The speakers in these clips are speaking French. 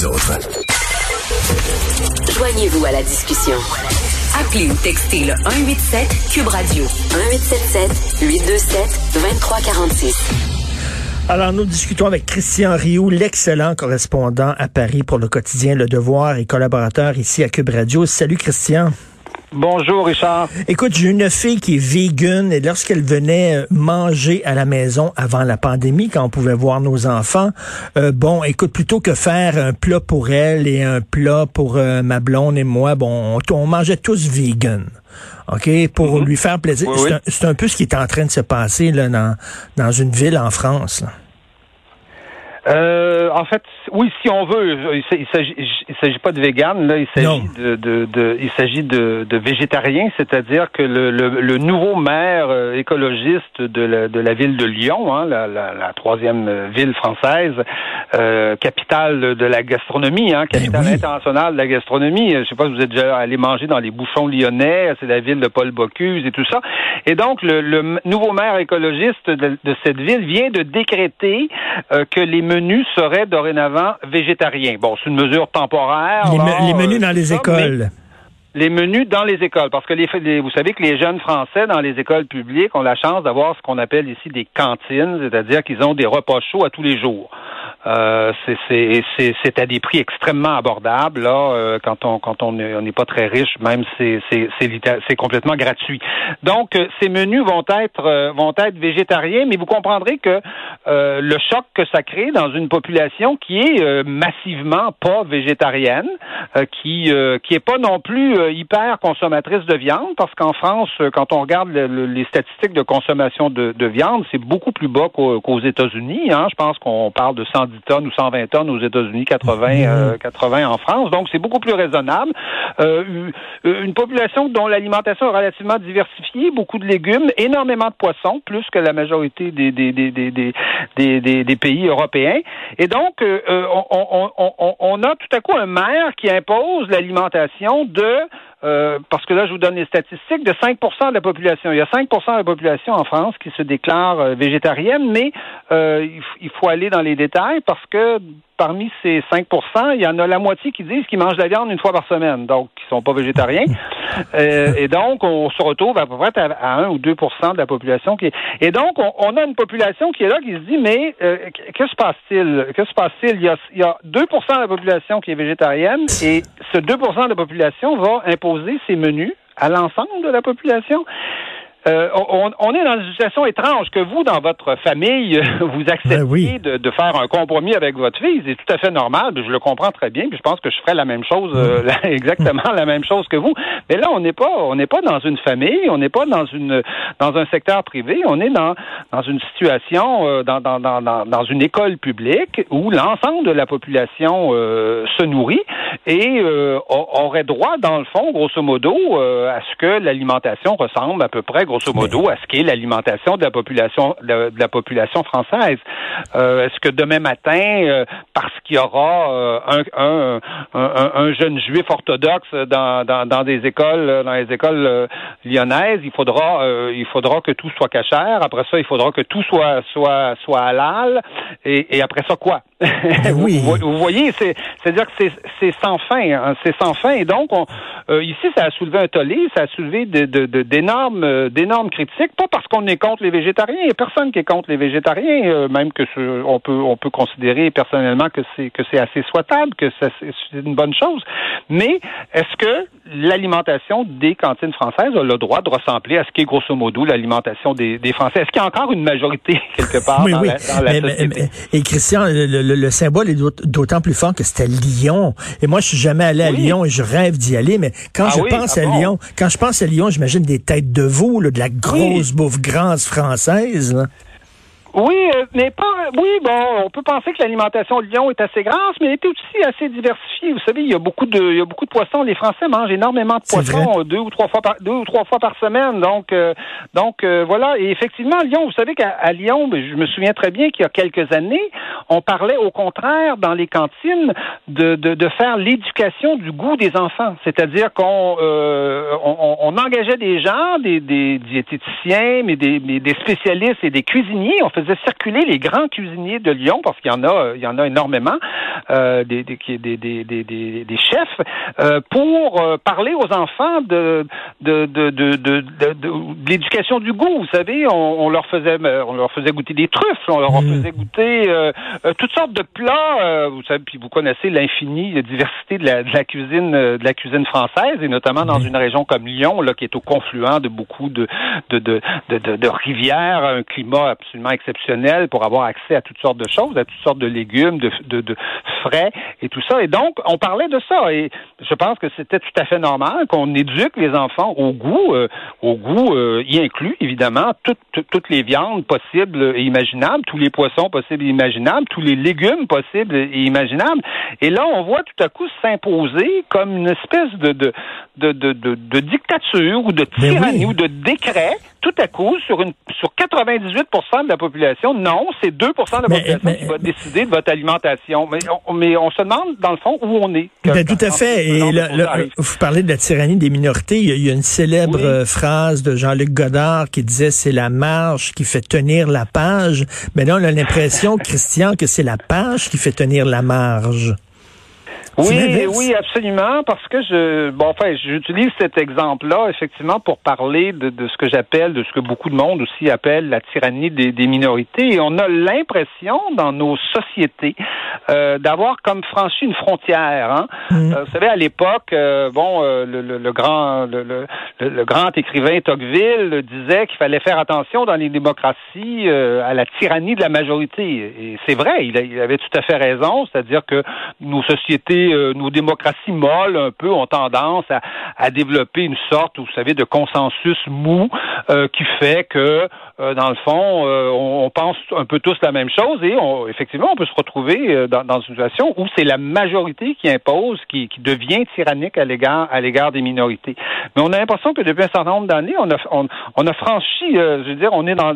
les autres. Joignez-vous à la discussion. Appelez ou textez le 187 Cube Radio 1877 827 2346. Alors, nous discutons avec Christian Rioux, l'excellent correspondant à Paris pour le quotidien Le Devoir et collaborateur ici à Cube Radio. Salut Christian. Bonjour Richard. Écoute, j'ai une fille qui est vegan et lorsqu'elle venait euh, manger à la maison avant la pandémie, quand on pouvait voir nos enfants, euh, bon, écoute, plutôt que faire un plat pour elle et un plat pour euh, ma blonde et moi, bon, on, mangeait tous vegan. OK, pour mhm. lui faire plaisir. c'est, un, peu ce qui est en train de se passer là, dans, dans une ville en France. Euh, en fait, oui, si on veut, il s'agit, il s'agit pas de vegan, là, il s'agit de, de, de, il s'agit de, de végétarien, c'est-à-dire que le, le, le, nouveau maire euh, écologiste de la, de la ville de Lyon, hein, la, la, la, troisième ville française, euh, capitale de la gastronomie, hein, ben capitale internationale de la gastronomie. Je sais pas si vous êtes déjà allé manger dans les bouchons lyonnais, c'est la ville de Paul Bocuse et tout ça. Et donc, le, le nouveau maire écologiste de, de, cette ville vient de décréter euh, que les menus seraient dorénavant végétariens. Bon, c'est une mesure temporaire. Les, menus dans les écoles. Les menus dans les écoles, parce que les, vous savez que les jeunes Français dans les écoles publiques ont la chance d'avoir ce qu'on appelle ici des cantines, c'est-à-dire qu'ils ont des repas chauds à tous les jours. Euh, c'est à des prix extrêmement abordables là euh, quand on quand on n'est pas très riche même c'est c'est complètement gratuit donc euh, ces menus vont être euh, vont être végétariens mais vous comprendrez que le choc que ça crée dans une population qui est massivement pas végétarienne qui qui est pas non plus hyper consommatrice de viande parce qu'en France quand on regarde les statistiques de consommation de, de viande c'est beaucoup plus bas qu'aux États-Unis hein. je pense qu'on parle de 110 tonnes ou 120 tonnes aux États-Unis, 80, 80 mhm. euh, en France. Donc, c'est beaucoup plus raisonnable. Euh, une population dont l'alimentation est relativement diversifiée, beaucoup de légumes, énormément de poissons, plus que la majorité des, des, des, des, des, pays européens. Et donc, euh, on, on, on, a tout à coup un maire qui impose l'alimentation de euh, parce que là, je vous donne les statistiques, de 5% de la population. Il y a 5% de la population en France qui se déclare euh, végétarienne, mais euh, il faut aller dans les détails parce que parmi ces 5% il y en a la moitié qui disent qu'ils mangent de la viande une fois par semaine, donc qui sont pas végétariens. Euh, et donc, on se retrouve à peu près à, 1 ou 2% de la population qui est... Et donc, on, a une population qui est là, qui se dit, mais euh, que se passe-t-il? Que se passe-t-il? Il y, a, il y a 2% de la population qui est végétarienne et ce 2% de la population va imposer ses menus à l'ensemble de la population. Euh, on, est dans une situation étrange que vous, dans votre famille, vous acceptiez ben de, faire un compromis avec votre fille. C'est tout à fait normal. Je le comprends très bien. Puis je pense que je ferais la même chose, euh, exactement la même chose que vous. Mais là, on n'est pas, on n'est pas dans une famille. On n'est pas dans une, dans un secteur privé. On est dans, dans une situation, euh, dans, dans, dans, dans une école publique où l'ensemble de la population se nourrit et aurait droit, dans le fond, grosso modo, à ce que l'alimentation ressemble à peu près grosso modo, à ce qu'est l'alimentation de la population de, la population française. Euh, est-ce que demain matin, euh, parce qu'il y aura euh, un, un, un, jeune juif orthodoxe dans, dans, dans, des écoles, dans les écoles lyonnaises, il faudra il faudra que tout soit cachère. Après ça, il faudra que tout soit soit soit halal. Et, et après ça, quoi? Oui. vous, voyez, c'est c'est-à-dire que c'est sans fin, hein, c'est sans fin. Et donc, on, ici, ça a soulevé un tollé, ça a soulevé d'énormes de, de, d'énormes critiques, pas parce qu'on est contre les végétariens, il n'y a personne qui est contre les végétariens, euh, même que on peut on peut considérer personnellement que c'est que c'est assez souhaitable, que c'est une bonne chose. Mais est-ce que l'alimentation des cantines françaises a le droit de ressembler à ce qui est grosso modo l'alimentation des, des, Français? Est-ce qu'il y a encore une majorité quelque part dans, La, société? Et Christian, le, symbole est d'autant plus fort que c'était Lyon. Et moi, je suis jamais allé à Lyon et je rêve d'y aller, mais quand ah je pense ah à Lyon, quand je pense à Lyon, j'imagine des têtes de veau, de la grosse bouffe grasse française. Oui, euh, mais pas. Oui, bon, on peut penser que l'alimentation de Lyon est assez grasse, mais elle est aussi assez diversifiée. Vous savez, il y a beaucoup de, il y a beaucoup de poissons. Les Français mangent énormément de poissons deux ou trois fois par deux ou trois fois par semaine. Donc, euh, donc euh, voilà. Et effectivement, Lyon, vous savez qu'à Lyon, ben, je me souviens très bien qu'il y a quelques années, on parlait au contraire dans les cantines de de, de faire l'éducation du goût des enfants, c'est-à-dire qu'on on, on, engageait des gens, des, des diététiciens, mais des, mais des spécialistes et des cuisiniers. On faisait circuler les grands cuisiniers de Lyon, parce qu'il y en a, il y en a énormément, euh, des, des, des, des, des, des, chefs, euh, pour euh, parler aux enfants de de, de, de, de, de, l'éducation du goût. Vous savez, on, on, leur faisait on leur faisait goûter des truffes, on leur mm. faisait goûter toutes sortes de plats. vous savez, puis vous connaissez l'infinie diversité de la, de la cuisine de la cuisine française, et notamment dans mm. une région comme Lyon, là, qui est au confluent de beaucoup de de, de, de, de rivières, un climat absolument exceptionnel pour avoir accès à toutes sortes de choses, à toutes sortes de légumes, de, de, de frais et tout ça. Et donc, on parlait de ça. Et je pense que c'était tout à fait normal qu'on éduque les enfants au goût, euh, au goût euh, y inclut évidemment toutes, toutes les viandes possibles et imaginables, tous les poissons possibles et imaginables, tous les légumes possibles et imaginables. Et là, on voit tout à coup s'imposer comme une espèce de, de, de, de, de, dictature ou de ben tyrannie ou de décret tout à coup, sur une sur 98% de la population, non, c'est 2% de la population qui va décider de votre alimentation. Mais on, mais on se demande, dans le fond, où on est. Ben, tout à fait. Et vous parlez de la tyrannie des minorités. Il y a, une célèbre phrase de Jean-Luc Godard qui disait c'est la marge qui fait tenir la page. Mais là, on a l'impression, Christian, que c'est la page qui fait tenir la marge. Oui, oui, absolument, parce que je, bon, enfin, j'utilise cet exemple-là effectivement pour parler de, de ce que j'appelle, de ce que beaucoup de monde aussi appelle la tyrannie des, des minorités. Et on a l'impression dans nos sociétés euh, d'avoir comme franchi une frontière. Hein? Mm. Euh, vous savez, à l'époque, euh, bon, le, le, le, grand, le, le, grand écrivain Tocqueville disait qu'il fallait faire attention dans les démocraties à la tyrannie de la majorité. Et c'est vrai, il, il avait tout à fait raison, c'est-à-dire que nos sociétés euh, nos démocraties molles un peu ont tendance à, développer une sorte, vous savez, de consensus mou euh, qui fait que, euh, dans le fond, on, pense un peu tous la même chose et on, effectivement, on peut se retrouver dans, une situation où c'est la majorité qui impose, qui, devient tyrannique à l'égard des minorités. Mais on a l'impression que depuis un certain nombre d'années, on a on, franchi, je veux dire, on est dans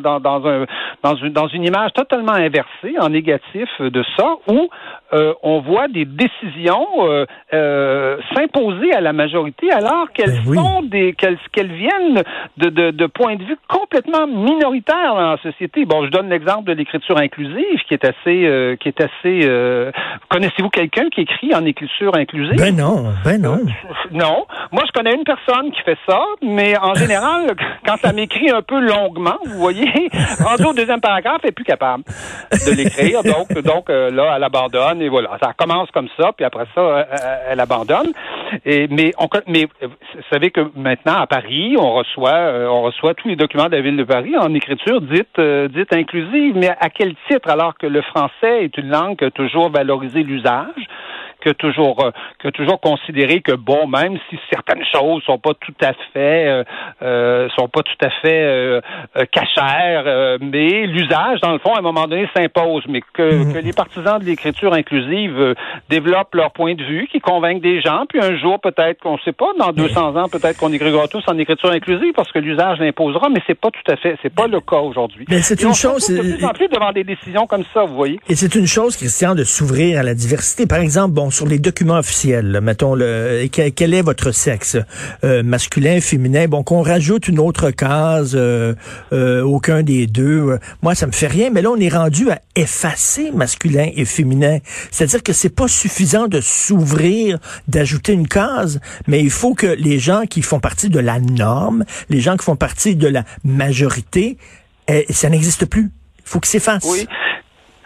une dans une image totalement inversée, en négatif de ça, où on voit des décisions euh, euh, s'imposer à la majorité alors qu'elles ben sont des qu'elles viennent de, de, de, points de vue complètement minoritaires dans la société. Bon, je donne l'exemple de l'écriture inclusive qui est assez euh, qui est assez connaissez-vous quelqu'un qui écrit en écriture inclusive? Ben non, ben non. non, moi je connais une personne qui fait ça, mais en général quand elle m'écrit un peu longuement, vous voyez, rendu au deuxième paragraphe, elle est plus capable de l'écrire. Donc donc là elle abandonne et voilà, ça commence comme ça puis après ça, euh, euh, elle, abandonne. Et, mais, mais vous savez que maintenant, à Paris, on reçoit, euh, on reçoit tous les documents de la ville de Paris en écriture dite, dite inclusive. Mais à quel titre, alors que le français est une langue qui a toujours valorisé l'usage? Que toujours euh, que toujours considérer que bon, même si certaines choses sont pas tout à fait euh, euh sont pas tout à fait cachères, mais l'usage, dans le fond, à un moment donné, s'impose. Mais que, mhm. que, les partisans de l'écriture inclusive développent leur point de vue, qui convainquent des gens, puis un jour, peut-être qu'on ne sait pas, dans 200 ans, peut-être qu'on écrira tous en écriture inclusive parce que l'usage l'imposera, mais c'est pas tout à fait, c'est pas le cas aujourd'hui. Mais c'est une chose. De plus en plus devant des décisions comme ça, vous voyez. Et c'est une chose, Christian, de s'ouvrir à la diversité. Par exemple, bon, sur les documents officiels, mettons, le, quel, est votre sexe, euh, masculin, féminin, bon, qu'on rajoute une autre case, euh, euh, aucun des deux, moi, ça me fait rien, mais là, on est rendu à effacer masculin et féminin. C'est-à-dire que c'est pas suffisant de s'ouvrir, d'ajouter une case, mais il faut que les gens qui font partie de la norme, les gens qui font partie de la majorité, eh, ça n'existe plus. Il faut que s'efface. Oui.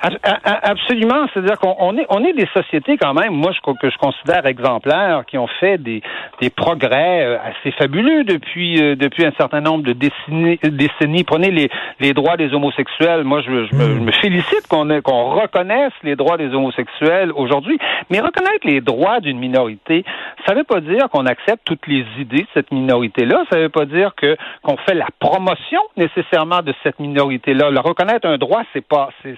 Absolument, c'est-à-dire qu'on est on est des sociétés quand même, moi je que je considère exemplaires, qui ont fait des des progrès euh, assez fabuleux depuis euh, depuis un certain nombre de décennies. décennies. Prenez les les droits des homosexuels. Moi, je, je, me, mm. félicite qu'on qu'on reconnaisse les droits des homosexuels aujourd'hui, mais reconnaître les droits d'une minorité, ça veut pas dire qu'on accepte toutes les idées de cette minorité-là. Ça veut pas dire que qu'on fait la promotion nécessairement de cette minorité-là. Le reconnaître un droit, c'est pas c'est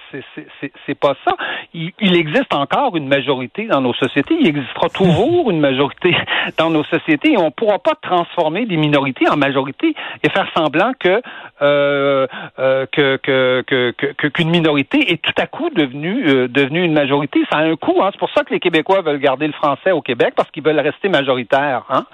c'est pas ça. Il, existe encore une majorité dans nos sociétés. Il existera toujours une majorité dans nos sociétés et on ne pourra pas transformer des minorités en majorité et faire semblant que euh, euh, que qu'une minorité est tout à coup devenue euh, devenue une majorité. Ça a un coût. Hein. C'est pour ça que les Québécois veulent garder le français au Québec parce qu'ils veulent rester majoritaire. Hein?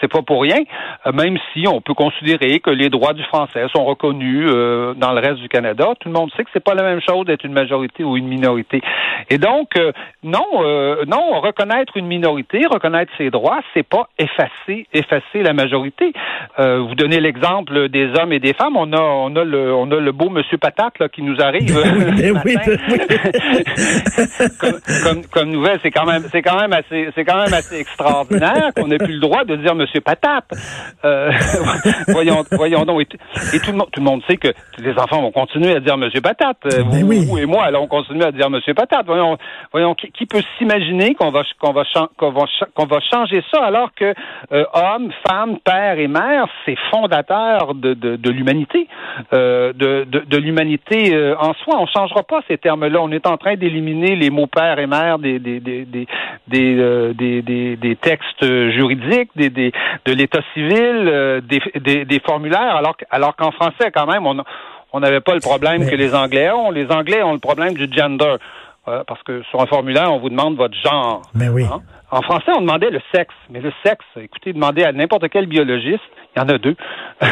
C'est pas pour rien, euh, même si on peut considérer que les droits du français sont reconnus euh, dans le reste du Canada. Tout le monde sait que c'est pas la même chose d'être une majorité ou une minorité. Et donc, non, non, reconnaître une minorité, reconnaître ses droits, c'est pas effacer, effacer la majorité. vous donnez l'exemple des hommes et des femmes. On a, on a le, on a le beau Monsieur Patate là, qui nous arrive. oui, comme, comme, nouvelle, c'est quand même, c'est quand même assez, c'est quand même assez extraordinaire qu'on ait plus le droit de dire Monsieur Patate. Euh, voyons, voyons donc. Et, tout le monde, tout le monde sait que les enfants vont continuer à dire Monsieur Patate. Euh, vous, et moi, on continue à dire Monsieur Patate. Voyons, voyons, qui, peut s'imaginer qu'on va, qu'on va, qu'on va, qu'on va changer ça alors que euh, hommes, femmes, père et mère, c'est fondateur de, de, de l'humanité, euh, de, de, de l'humanité en soi. On changera pas ces termes-là. On est en train d'éliminer les mots père et mère des des des des des, euh, des, des, des, textes juridiques, des, des de l'état civil, euh, des, des, formulaires, alors alors qu'en français quand même on on n'avait pas le problème que les Anglais ont. Les Anglais ont le problème du gender. Euh, parce que sur un formulaire, on vous demande votre genre. Mais oui. Hein? En français, on demandait le sexe. Mais le sexe, écoutez, demandez à n'importe quel biologiste, il y en a deux.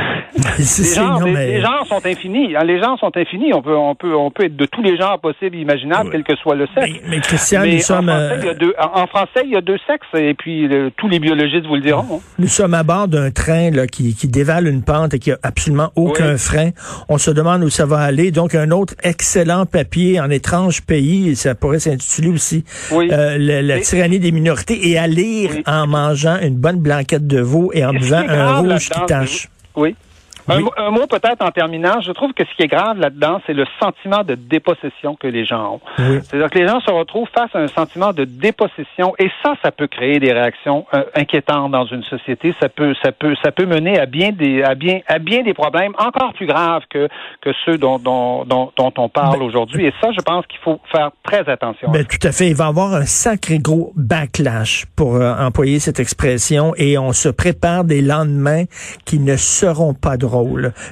les, genres, les, genres, sont infinis. Hein, les genres sont infinis. On peut, on peut, on peut être de tous les genres possibles et imaginables, quel que soit le sexe. Mais, Christian, nous sommes. En français, il y a deux, en, français, il y a deux sexes et puis tous les biologistes vous le diront. Hein. Nous sommes à bord d'un train là, qui, qui dévale une pente et qui a absolument aucun frein. On se demande où ça va aller. Donc, un autre excellent papier en étrange pays, ça pourrait s'intituler aussi euh, la, tyrannie des minorités et à lire en mangeant une bonne blanquette de veau et en buvant un rouge qui tâche. Oui. Un, mot peut-être en terminant. Je trouve que ce qui est grave là-dedans, c'est le sentiment de dépossession que les gens ont. C'est-à-dire que les gens se retrouvent face à un sentiment de dépossession et ça, ça peut créer des réactions euh, inquiétantes dans une société. Ça peut, ça peut, ça peut mener à bien des, à bien, à bien des problèmes encore plus graves que que ceux dont dont, dont, on parle ben, aujourd'hui. Et ça, je pense qu'il faut faire très attention. Ben, tout à fait. Il va y avoir un sacré gros backlash pour euh, employer cette expression et on se prépare des lendemains qui ne seront pas droits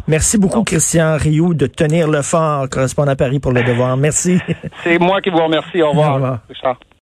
Merci beaucoup, Christian Rioux, de tenir le fort, correspondant à Paris pour le devoir. Merci. C'est moi qui vous remercie. Au revoir. Au revoir.